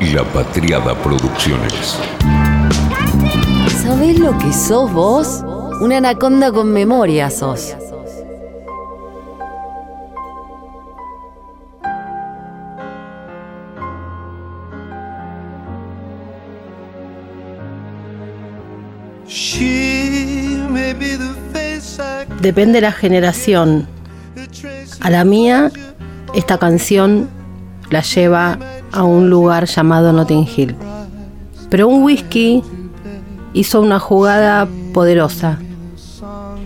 La Patriada Producciones. ¿Sabés lo que sos vos? Una anaconda con memoria sos. Depende de la generación. A la mía, esta canción la lleva a un lugar llamado Notting Hill. Pero un whisky hizo una jugada poderosa,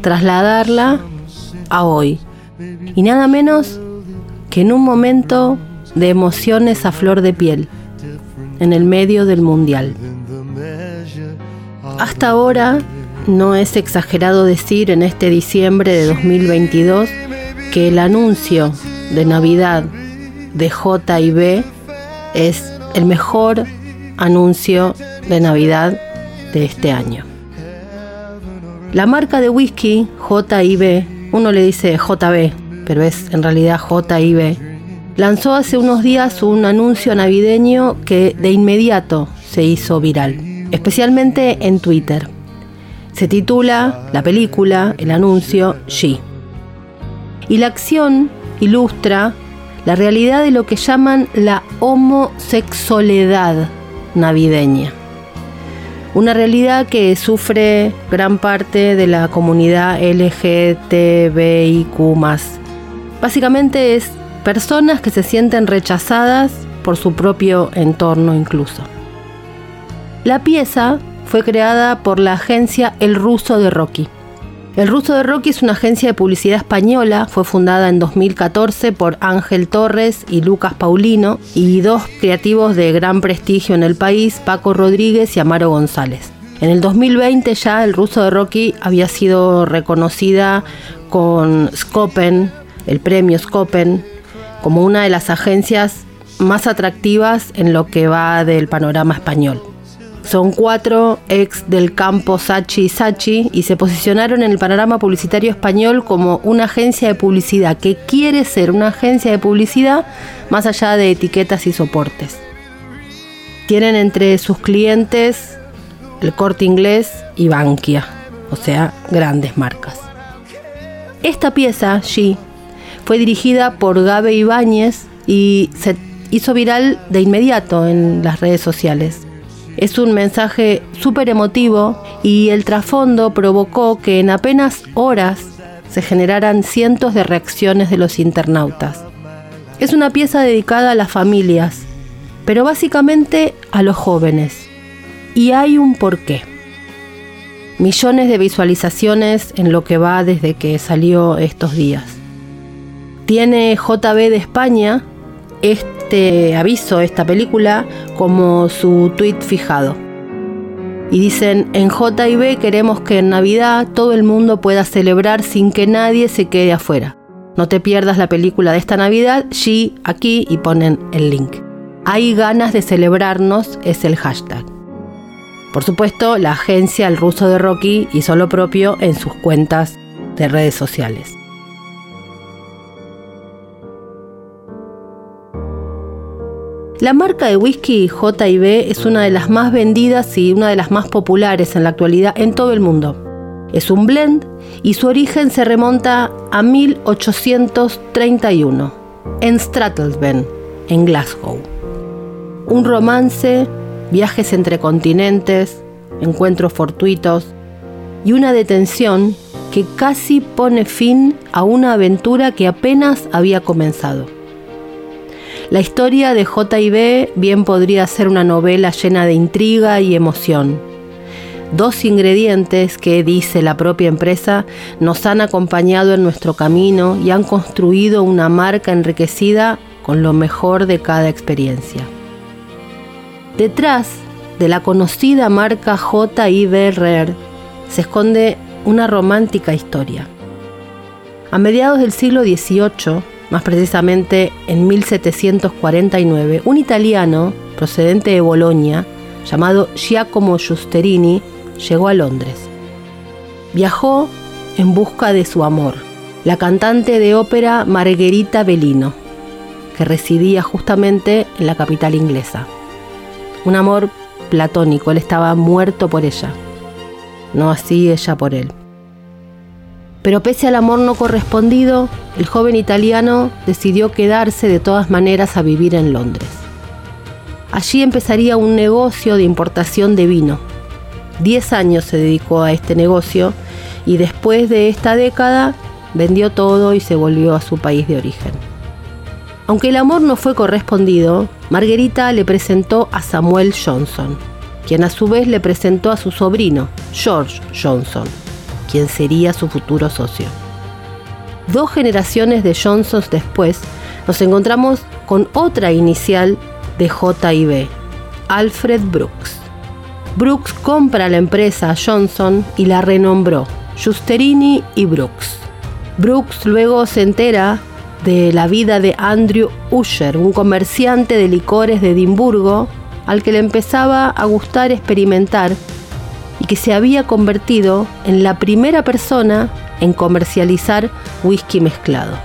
trasladarla a hoy. Y nada menos que en un momento de emociones a flor de piel, en el medio del mundial. Hasta ahora no es exagerado decir en este diciembre de 2022 que el anuncio de Navidad de J&B es el mejor anuncio de Navidad de este año. La marca de whisky J&B, uno le dice JB, pero es en realidad J&B, lanzó hace unos días un anuncio navideño que de inmediato se hizo viral, especialmente en Twitter. Se titula la película, el anuncio, She. Y la acción ilustra la realidad de lo que llaman la homosexualidad navideña. Una realidad que sufre gran parte de la comunidad LGTBIQ. Básicamente es personas que se sienten rechazadas por su propio entorno incluso. La pieza fue creada por la agencia El Ruso de Rocky. El Ruso de Rocky es una agencia de publicidad española, fue fundada en 2014 por Ángel Torres y Lucas Paulino y dos creativos de gran prestigio en el país, Paco Rodríguez y Amaro González. En el 2020 ya el Ruso de Rocky había sido reconocida con Scopen, el premio Scopen, como una de las agencias más atractivas en lo que va del panorama español. Son cuatro ex del campo Sachi y Sachi y se posicionaron en el panorama publicitario español como una agencia de publicidad que quiere ser una agencia de publicidad más allá de etiquetas y soportes. Tienen entre sus clientes el corte inglés y Bankia, o sea, grandes marcas. Esta pieza, She, fue dirigida por Gabe Ibáñez y se hizo viral de inmediato en las redes sociales. Es un mensaje súper emotivo y el trasfondo provocó que en apenas horas se generaran cientos de reacciones de los internautas. Es una pieza dedicada a las familias, pero básicamente a los jóvenes. Y hay un porqué. Millones de visualizaciones en lo que va desde que salió estos días. Tiene JB de España aviso, esta película, como su tweet fijado. Y dicen, en JB queremos que en Navidad todo el mundo pueda celebrar sin que nadie se quede afuera. No te pierdas la película de esta Navidad, G aquí y ponen el link. Hay ganas de celebrarnos es el hashtag. Por supuesto, la agencia El Ruso de Rocky hizo lo propio en sus cuentas de redes sociales. La marca de whisky JB es una de las más vendidas y una de las más populares en la actualidad en todo el mundo. Es un blend y su origen se remonta a 1831 en Strattlesben, en Glasgow. Un romance, viajes entre continentes, encuentros fortuitos y una detención que casi pone fin a una aventura que apenas había comenzado. La historia de J.I.B. bien podría ser una novela llena de intriga y emoción. Dos ingredientes que, dice la propia empresa, nos han acompañado en nuestro camino y han construido una marca enriquecida con lo mejor de cada experiencia. Detrás de la conocida marca J.I.B. Rare se esconde una romántica historia. A mediados del siglo XVIII, más precisamente en 1749, un italiano procedente de Bolonia, llamado Giacomo Giusterini, llegó a Londres. Viajó en busca de su amor, la cantante de ópera Margherita Bellino, que residía justamente en la capital inglesa. un amor platónico, él estaba muerto por ella, no así ella por él. Pero pese al amor no correspondido, el joven italiano decidió quedarse de todas maneras a vivir en Londres. Allí empezaría un negocio de importación de vino. Diez años se dedicó a este negocio y después de esta década vendió todo y se volvió a su país de origen. Aunque el amor no fue correspondido, Margarita le presentó a Samuel Johnson, quien a su vez le presentó a su sobrino, George Johnson, quien sería su futuro socio. Dos generaciones de Johnsons después, nos encontramos con otra inicial de JIB, Alfred Brooks. Brooks compra la empresa Johnson y la renombró Justerini y Brooks. Brooks luego se entera de la vida de Andrew Usher, un comerciante de licores de Edimburgo al que le empezaba a gustar experimentar y que se había convertido en la primera persona en comercializar whisky mezclado.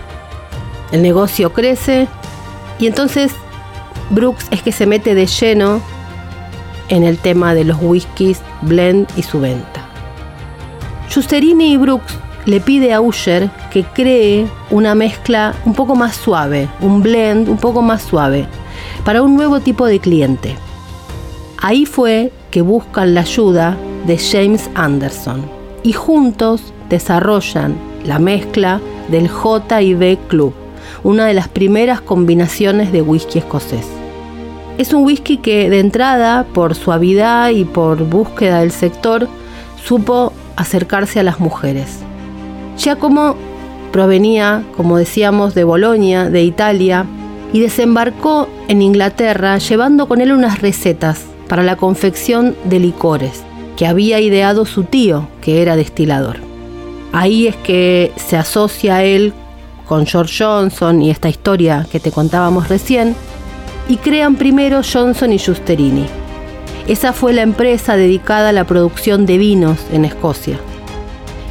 El negocio crece y entonces Brooks es que se mete de lleno en el tema de los whiskies blend y su venta. Giusterini y Brooks le pide a Usher que cree una mezcla un poco más suave, un blend un poco más suave, para un nuevo tipo de cliente. Ahí fue que buscan la ayuda de James Anderson y juntos desarrollan la mezcla del J&B Club, una de las primeras combinaciones de whisky escocés. Es un whisky que de entrada, por suavidad y por búsqueda del sector, supo acercarse a las mujeres. Giacomo provenía, como decíamos, de Bolonia, de Italia, y desembarcó en Inglaterra llevando con él unas recetas para la confección de licores que había ideado su tío, que era destilador. Ahí es que se asocia él con George Johnson y esta historia que te contábamos recién, y crean primero Johnson y Justerini. Esa fue la empresa dedicada a la producción de vinos en Escocia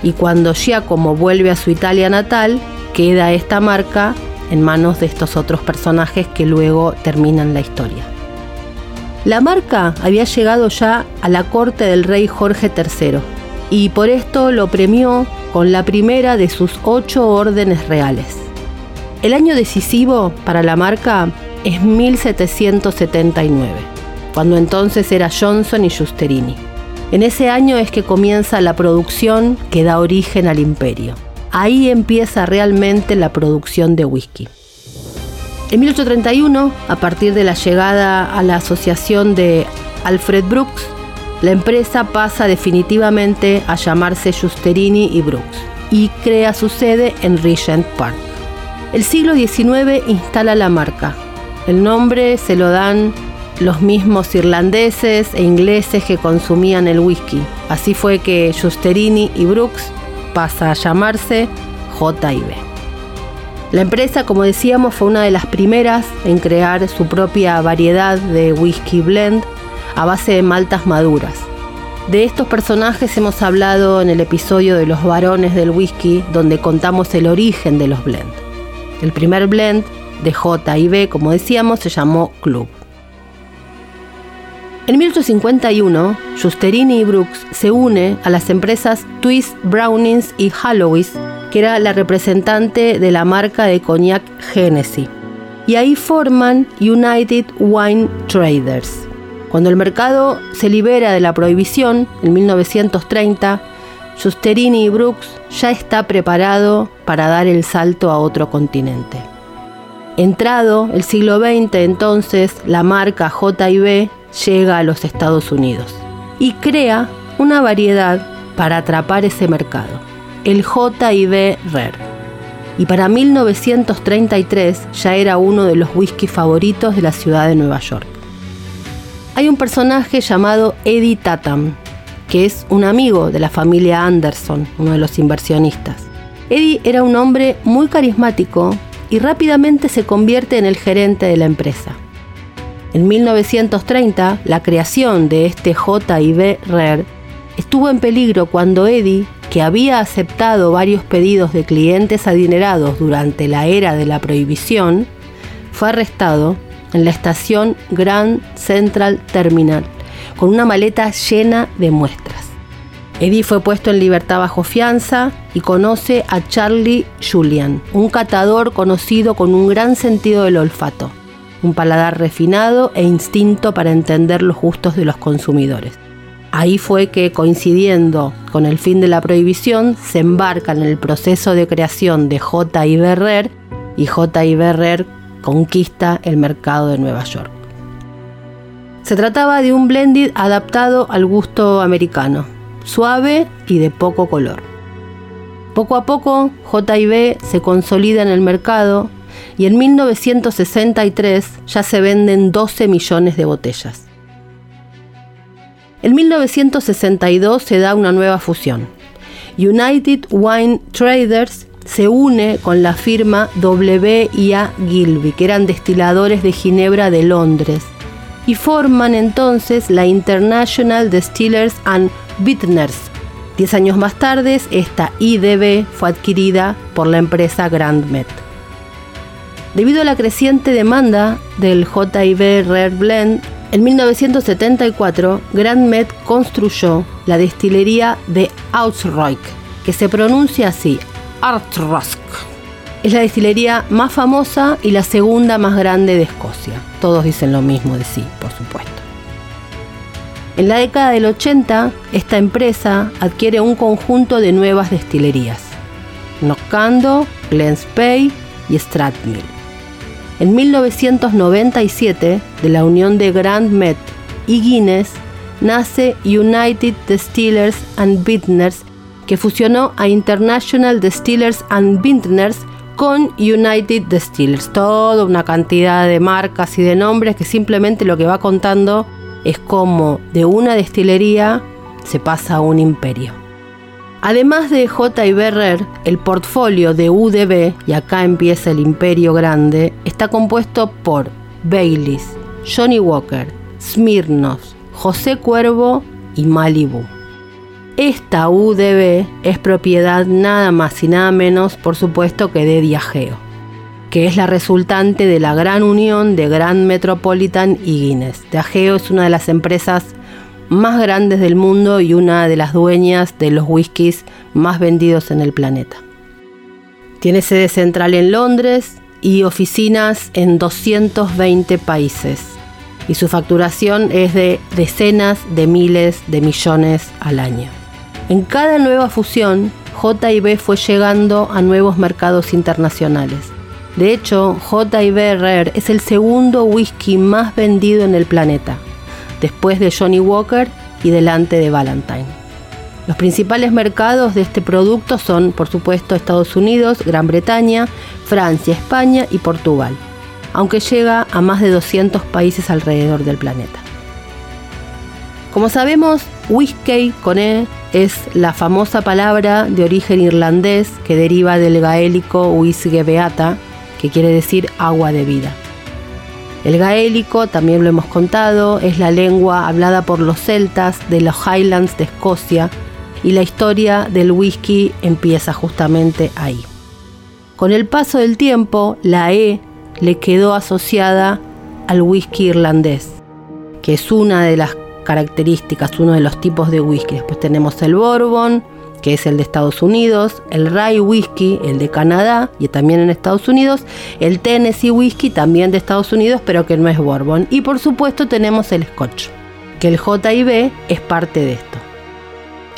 y cuando Giacomo vuelve a su Italia natal, queda esta marca en manos de estos otros personajes que luego terminan la historia. La marca había llegado ya a la corte del rey Jorge III y por esto lo premió con la primera de sus ocho órdenes reales. El año decisivo para la marca es 1779, cuando entonces era Johnson y Justerini. En ese año es que comienza la producción que da origen al imperio. Ahí empieza realmente la producción de whisky. En 1831, a partir de la llegada a la asociación de Alfred Brooks, la empresa pasa definitivamente a llamarse Justerini y Brooks y crea su sede en Regent Park. El siglo XIX instala la marca. El nombre se lo dan los mismos irlandeses e ingleses que consumían el whisky. Así fue que Justerini y Brooks pasa a llamarse JB. La empresa, como decíamos, fue una de las primeras en crear su propia variedad de whisky blend a base de maltas maduras. De estos personajes hemos hablado en el episodio de los varones del whisky, donde contamos el origen de los blend. El primer blend de J y B, como decíamos, se llamó Club. En 1851, Justerini y Brooks se une a las empresas Twist, Brownings y Hallowis, que era la representante de la marca de coñac Genesis. Y ahí forman United Wine Traders. Cuando el mercado se libera de la prohibición, en 1930, Justerini y Brooks ya está preparado para dar el salto a otro continente. Entrado el siglo XX, entonces, la marca J&B llega a los Estados Unidos y crea una variedad para atrapar ese mercado, el JIB Rare. Y para 1933 ya era uno de los whisky favoritos de la ciudad de Nueva York. Hay un personaje llamado Eddie Tatum, que es un amigo de la familia Anderson, uno de los inversionistas. Eddie era un hombre muy carismático y rápidamente se convierte en el gerente de la empresa. En 1930, la creación de este JIB Rare estuvo en peligro cuando Eddie, que había aceptado varios pedidos de clientes adinerados durante la era de la prohibición, fue arrestado en la estación Grand Central Terminal, con una maleta llena de muestras. Eddie fue puesto en libertad bajo fianza y conoce a Charlie Julian, un catador conocido con un gran sentido del olfato, un paladar refinado e instinto para entender los gustos de los consumidores. Ahí fue que, coincidiendo con el fin de la prohibición, se embarcan en el proceso de creación de J. Berrer y J. Berrer conquista el mercado de Nueva York. Se trataba de un blended adaptado al gusto americano, suave y de poco color. Poco a poco, JB se consolida en el mercado y en 1963 ya se venden 12 millones de botellas. En 1962 se da una nueva fusión. United Wine Traders se une con la firma W.I.A. Gilby, que eran destiladores de Ginebra de Londres, y forman entonces la International Distillers and Bittners. Diez años más tarde, esta IDB fue adquirida por la empresa Grand Met. Debido a la creciente demanda del JIB Rare Blend, en 1974 Grand Met construyó la destilería de Ausroik, que se pronuncia así, Artrosk. Es la destilería más famosa y la segunda más grande de Escocia. Todos dicen lo mismo de sí, por supuesto. En la década del 80, esta empresa adquiere un conjunto de nuevas destilerías, Nocando, Glenspey y Strathmill. En 1997, de la unión de Grand Met y Guinness, nace United Distillers and Vintners, que fusionó a International Distillers and Vintners con United Distillers. Toda una cantidad de marcas y de nombres que simplemente lo que va contando es como de una destilería se pasa a un imperio. Además de J. Berrer, el portfolio de UDB, y acá empieza el imperio grande, está compuesto por Baileys, Johnny Walker, Smirnoff, José Cuervo y Malibu. Esta UDB es propiedad nada más y nada menos, por supuesto, que de Diageo que es la resultante de la gran unión de Grand Metropolitan y Guinness. Diageo es una de las empresas más grandes del mundo y una de las dueñas de los whiskies más vendidos en el planeta. Tiene sede central en Londres y oficinas en 220 países. Y su facturación es de decenas de miles de millones al año. En cada nueva fusión, JB fue llegando a nuevos mercados internacionales de hecho, J.I.B. Rare es el segundo whisky más vendido en el planeta, después de Johnny Walker y delante de Valentine. Los principales mercados de este producto son, por supuesto, Estados Unidos, Gran Bretaña, Francia, España y Portugal, aunque llega a más de 200 países alrededor del planeta. Como sabemos, whisky con E es la famosa palabra de origen irlandés que deriva del gaélico whisky beata, que quiere decir agua de vida. El gaélico, también lo hemos contado, es la lengua hablada por los celtas de los Highlands de Escocia y la historia del whisky empieza justamente ahí. Con el paso del tiempo, la E le quedó asociada al whisky irlandés, que es una de las características, uno de los tipos de whisky. Después tenemos el bourbon, que es el de Estados Unidos, el Rye Whisky, el de Canadá y también en Estados Unidos, el Tennessee Whisky también de Estados Unidos, pero que no es Bourbon. Y por supuesto tenemos el Scotch, que el JIB es parte de esto.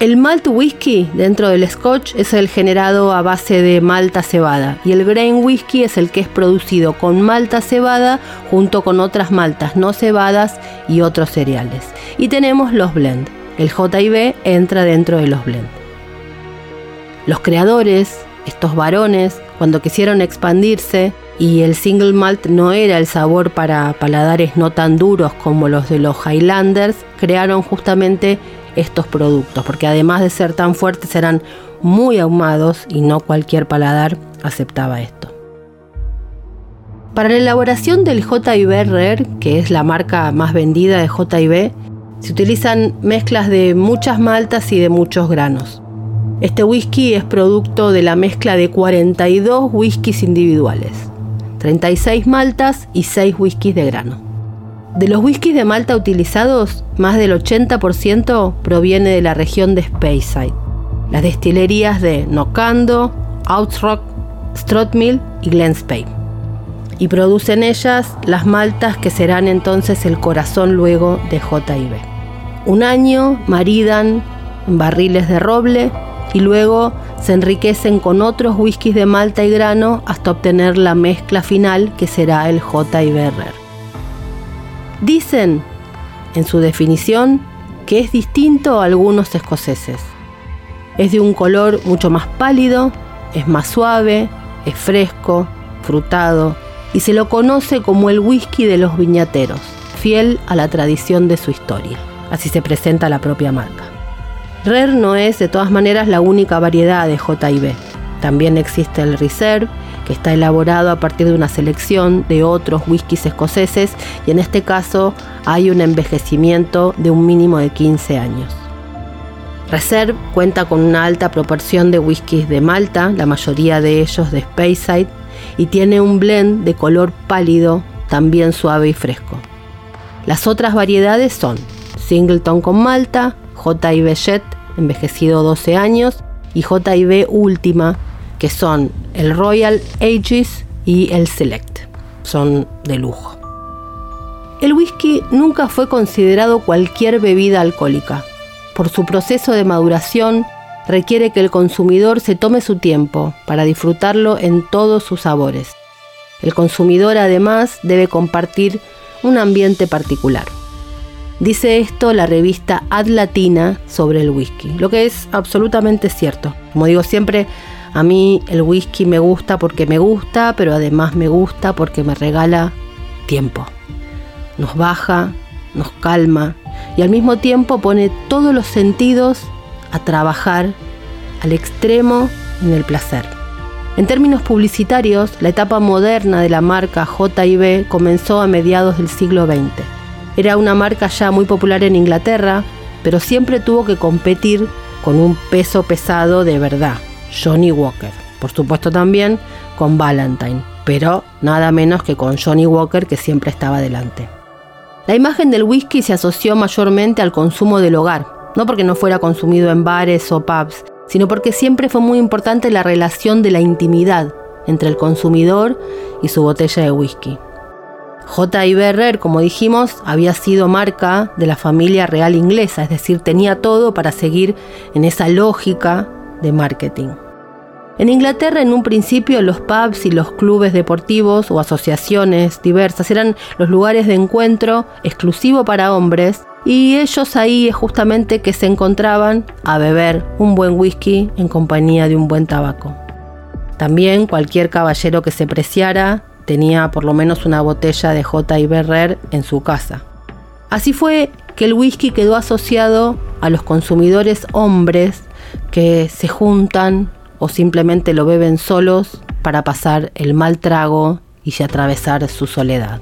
El malt whisky dentro del Scotch es el generado a base de malta cebada y el grain whisky es el que es producido con malta cebada junto con otras maltas no cebadas y otros cereales. Y tenemos los blend. El JIB entra dentro de los blend. Los creadores, estos varones, cuando quisieron expandirse y el single malt no era el sabor para paladares no tan duros como los de los Highlanders, crearon justamente estos productos, porque además de ser tan fuertes eran muy ahumados y no cualquier paladar aceptaba esto. Para la elaboración del JIB Rare, que es la marca más vendida de JIB, se utilizan mezclas de muchas maltas y de muchos granos. Este whisky es producto de la mezcla de 42 whiskies individuales. 36 maltas y 6 whiskies de grano. De los whiskies de Malta utilizados, más del 80% proviene de la región de Speyside, las destilerías de Nocando, Outrock, Strothmill y Glen Spey. Y producen ellas las maltas que serán entonces el corazón luego de JIB. Un año maridan barriles de roble y luego se enriquecen con otros whiskies de malta y grano hasta obtener la mezcla final que será el JIB Dicen, en su definición, que es distinto a algunos escoceses. Es de un color mucho más pálido, es más suave, es fresco, frutado y se lo conoce como el whisky de los viñateros, fiel a la tradición de su historia. Así se presenta la propia marca. Rare no es de todas maneras la única variedad de JIB. También existe el Reserve, que está elaborado a partir de una selección de otros whiskies escoceses y en este caso hay un envejecimiento de un mínimo de 15 años. Reserve cuenta con una alta proporción de whiskies de Malta, la mayoría de ellos de Speyside, y tiene un blend de color pálido, también suave y fresco. Las otras variedades son Singleton con Malta, JIB Jet, envejecido 12 años, y JIB Última, que son el Royal Aegis y el Select. Son de lujo. El whisky nunca fue considerado cualquier bebida alcohólica. Por su proceso de maduración, requiere que el consumidor se tome su tiempo para disfrutarlo en todos sus sabores. El consumidor además debe compartir un ambiente particular. Dice esto la revista Ad Latina sobre el whisky, lo que es absolutamente cierto. Como digo siempre, a mí el whisky me gusta porque me gusta, pero además me gusta porque me regala tiempo. Nos baja, nos calma y al mismo tiempo pone todos los sentidos a trabajar al extremo en el placer. En términos publicitarios, la etapa moderna de la marca JIB comenzó a mediados del siglo XX. Era una marca ya muy popular en Inglaterra, pero siempre tuvo que competir con un peso pesado de verdad, Johnny Walker. Por supuesto también con Valentine, pero nada menos que con Johnny Walker que siempre estaba delante. La imagen del whisky se asoció mayormente al consumo del hogar, no porque no fuera consumido en bares o pubs, sino porque siempre fue muy importante la relación de la intimidad entre el consumidor y su botella de whisky. J.I. Berrer, como dijimos, había sido marca de la familia real inglesa, es decir, tenía todo para seguir en esa lógica de marketing. En Inglaterra, en un principio, los pubs y los clubes deportivos o asociaciones diversas eran los lugares de encuentro exclusivo para hombres y ellos ahí es justamente que se encontraban a beber un buen whisky en compañía de un buen tabaco. También cualquier caballero que se preciara tenía por lo menos una botella de J. Berrer en su casa. Así fue que el whisky quedó asociado a los consumidores hombres que se juntan o simplemente lo beben solos para pasar el mal trago y atravesar su soledad.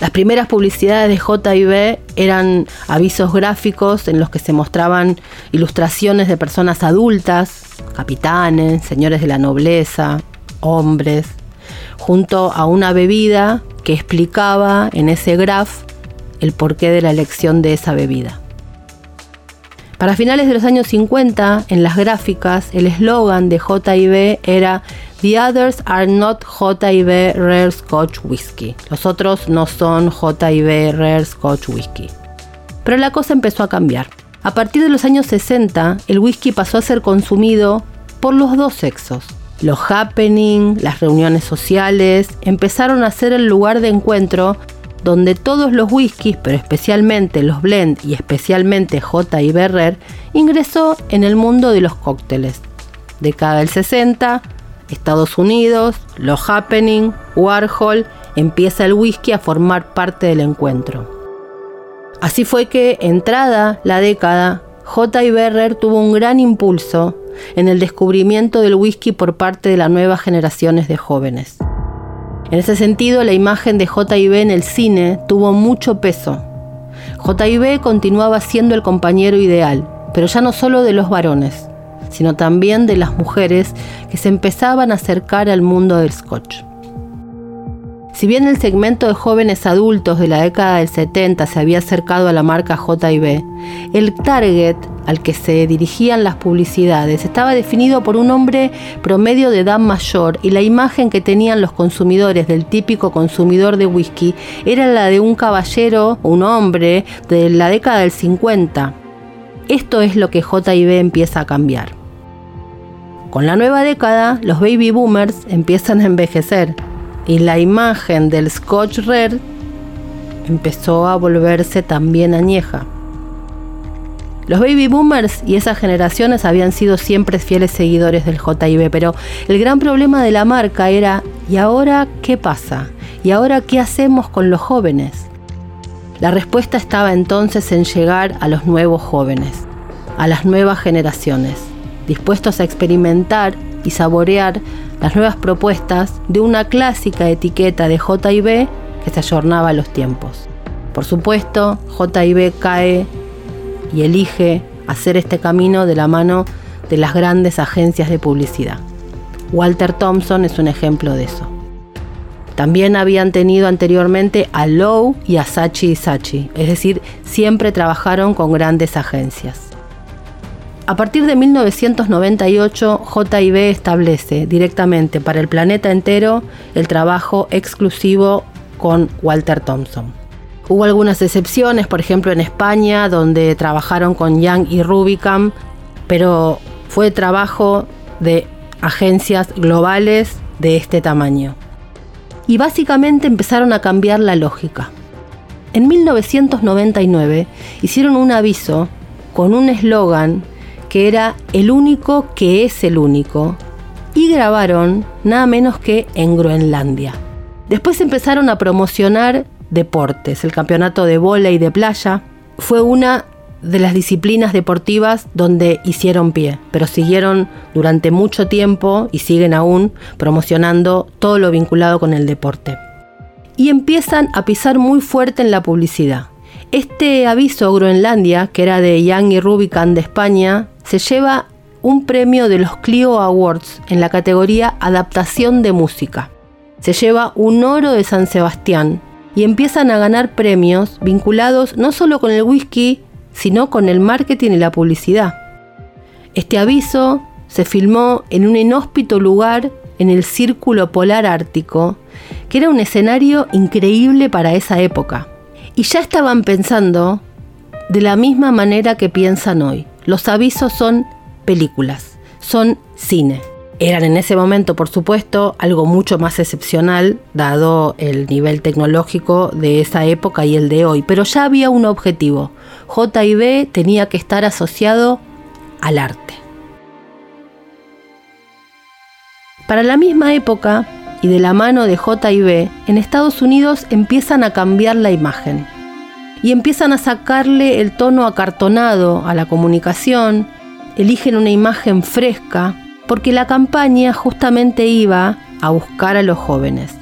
Las primeras publicidades de JIB eran avisos gráficos en los que se mostraban ilustraciones de personas adultas, capitanes, señores de la nobleza, hombres, junto a una bebida que explicaba en ese graph el porqué de la elección de esa bebida. Para finales de los años 50, en las gráficas, el eslogan de JIB era The others are not JIB Rare Scotch Whisky. Los otros no son JIB Rare Scotch Whisky. Pero la cosa empezó a cambiar. A partir de los años 60, el whisky pasó a ser consumido por los dos sexos. Los happening, las reuniones sociales, empezaron a ser el lugar de encuentro donde todos los whiskies, pero especialmente los blend y especialmente J. y Berrer, ingresó en el mundo de los cócteles. Década del 60, Estados Unidos, los happening, Warhol, empieza el whisky a formar parte del encuentro. Así fue que, entrada la década, J. y Berrer tuvo un gran impulso en el descubrimiento del whisky por parte de las nuevas generaciones de jóvenes. En ese sentido, la imagen de JIB en el cine tuvo mucho peso. JIB continuaba siendo el compañero ideal, pero ya no solo de los varones, sino también de las mujeres que se empezaban a acercar al mundo del scotch. Si bien el segmento de jóvenes adultos de la década del 70 se había acercado a la marca JB, el target al que se dirigían las publicidades estaba definido por un hombre promedio de edad mayor y la imagen que tenían los consumidores del típico consumidor de whisky era la de un caballero, un hombre de la década del 50. Esto es lo que JB empieza a cambiar. Con la nueva década, los baby boomers empiezan a envejecer y la imagen del Scotch Red empezó a volverse también añeja. Los baby boomers y esas generaciones habían sido siempre fieles seguidores del JIB, pero el gran problema de la marca era, ¿y ahora qué pasa? ¿Y ahora qué hacemos con los jóvenes? La respuesta estaba entonces en llegar a los nuevos jóvenes, a las nuevas generaciones, dispuestos a experimentar y saborear las nuevas propuestas de una clásica etiqueta de JB que se ayornaba a los tiempos. Por supuesto, JB cae y elige hacer este camino de la mano de las grandes agencias de publicidad. Walter Thompson es un ejemplo de eso. También habían tenido anteriormente a Lowe y a Sachi y Sachi, es decir, siempre trabajaron con grandes agencias. A partir de 1998, JIB establece directamente para el planeta entero el trabajo exclusivo con Walter Thompson. Hubo algunas excepciones, por ejemplo en España, donde trabajaron con Young y Rubicam, pero fue trabajo de agencias globales de este tamaño. Y básicamente empezaron a cambiar la lógica. En 1999 hicieron un aviso con un eslogan que era el único que es el único, y grabaron nada menos que en Groenlandia. Después empezaron a promocionar deportes. El campeonato de y de playa fue una de las disciplinas deportivas donde hicieron pie, pero siguieron durante mucho tiempo y siguen aún promocionando todo lo vinculado con el deporte. Y empiezan a pisar muy fuerte en la publicidad. Este aviso Groenlandia, que era de Young y Rubicam de España, se lleva un premio de los Clio Awards en la categoría Adaptación de Música. Se lleva un oro de San Sebastián y empiezan a ganar premios vinculados no solo con el whisky, sino con el marketing y la publicidad. Este aviso se filmó en un inhóspito lugar en el Círculo Polar Ártico, que era un escenario increíble para esa época. Y ya estaban pensando de la misma manera que piensan hoy. Los avisos son películas, son cine. Eran en ese momento, por supuesto, algo mucho más excepcional, dado el nivel tecnológico de esa época y el de hoy, pero ya había un objetivo. JB tenía que estar asociado al arte. Para la misma época, y de la mano de JB, en Estados Unidos empiezan a cambiar la imagen y empiezan a sacarle el tono acartonado a la comunicación, eligen una imagen fresca, porque la campaña justamente iba a buscar a los jóvenes.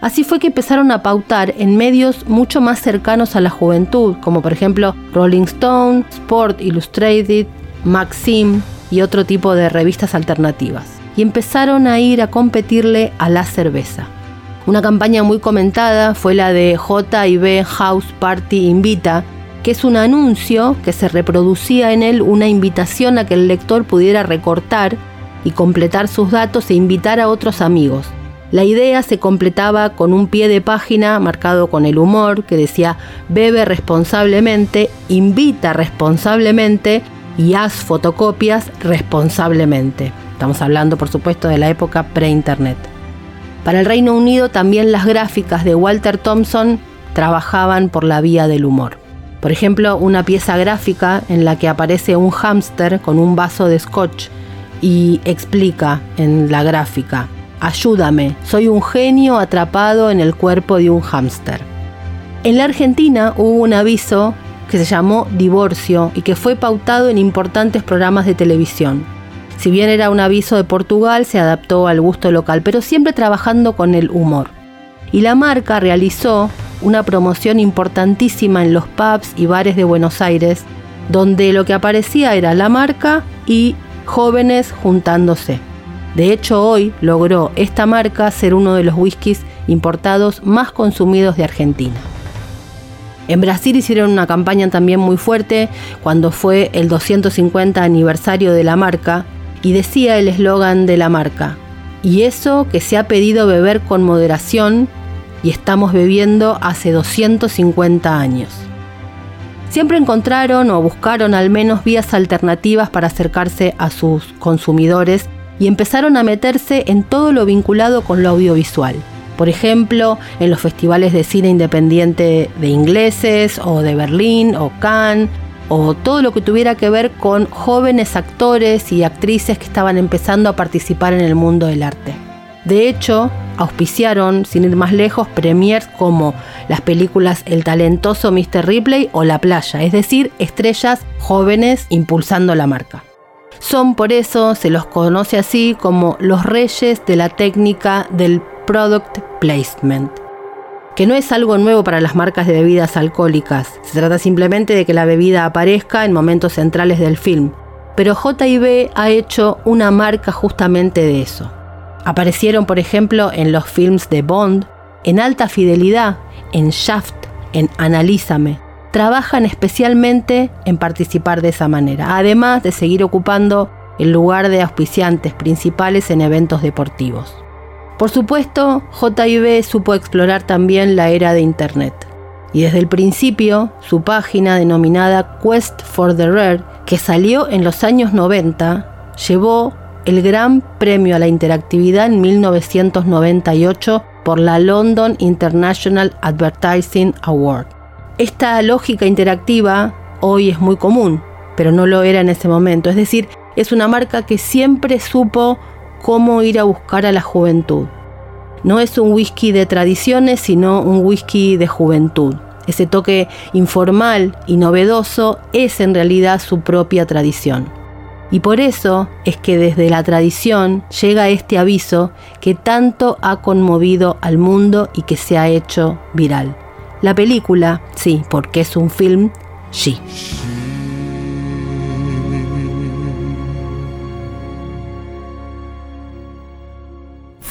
Así fue que empezaron a pautar en medios mucho más cercanos a la juventud, como por ejemplo Rolling Stone, Sport Illustrated, Maxim y otro tipo de revistas alternativas. Y empezaron a ir a competirle a la cerveza. Una campaña muy comentada fue la de JB House Party Invita, que es un anuncio que se reproducía en él una invitación a que el lector pudiera recortar y completar sus datos e invitar a otros amigos. La idea se completaba con un pie de página marcado con el humor que decía bebe responsablemente, invita responsablemente y haz fotocopias responsablemente. Estamos hablando por supuesto de la época pre-internet. Para el Reino Unido también las gráficas de Walter Thompson trabajaban por la vía del humor. Por ejemplo, una pieza gráfica en la que aparece un hámster con un vaso de scotch y explica en la gráfica, ayúdame, soy un genio atrapado en el cuerpo de un hámster. En la Argentina hubo un aviso que se llamó Divorcio y que fue pautado en importantes programas de televisión. Si bien era un aviso de Portugal, se adaptó al gusto local, pero siempre trabajando con el humor. Y la marca realizó una promoción importantísima en los pubs y bares de Buenos Aires, donde lo que aparecía era la marca y jóvenes juntándose. De hecho, hoy logró esta marca ser uno de los whiskies importados más consumidos de Argentina. En Brasil hicieron una campaña también muy fuerte cuando fue el 250 aniversario de la marca y decía el eslogan de la marca, y eso que se ha pedido beber con moderación y estamos bebiendo hace 250 años. Siempre encontraron o buscaron al menos vías alternativas para acercarse a sus consumidores y empezaron a meterse en todo lo vinculado con lo audiovisual. Por ejemplo, en los festivales de cine independiente de ingleses o de Berlín o Cannes o todo lo que tuviera que ver con jóvenes actores y actrices que estaban empezando a participar en el mundo del arte. De hecho, auspiciaron, sin ir más lejos, premiers como las películas El talentoso Mr. Ripley o La playa, es decir, estrellas jóvenes impulsando la marca. Son por eso, se los conoce así como los reyes de la técnica del product placement, que no es algo nuevo para las marcas de bebidas alcohólicas, se trata simplemente de que la bebida aparezca en momentos centrales del film, pero JB ha hecho una marca justamente de eso. Aparecieron, por ejemplo, en los films de Bond, en Alta Fidelidad, en Shaft, en Analízame. Trabajan especialmente en participar de esa manera, además de seguir ocupando el lugar de auspiciantes principales en eventos deportivos. Por supuesto, JIB supo explorar también la era de Internet. Y desde el principio, su página denominada Quest for the Rare, que salió en los años 90, llevó el Gran Premio a la Interactividad en 1998 por la London International Advertising Award. Esta lógica interactiva hoy es muy común, pero no lo era en ese momento. Es decir, es una marca que siempre supo cómo ir a buscar a la juventud. No es un whisky de tradiciones, sino un whisky de juventud. Ese toque informal y novedoso es en realidad su propia tradición. Y por eso es que desde la tradición llega este aviso que tanto ha conmovido al mundo y que se ha hecho viral. La película, sí, porque es un film, sí.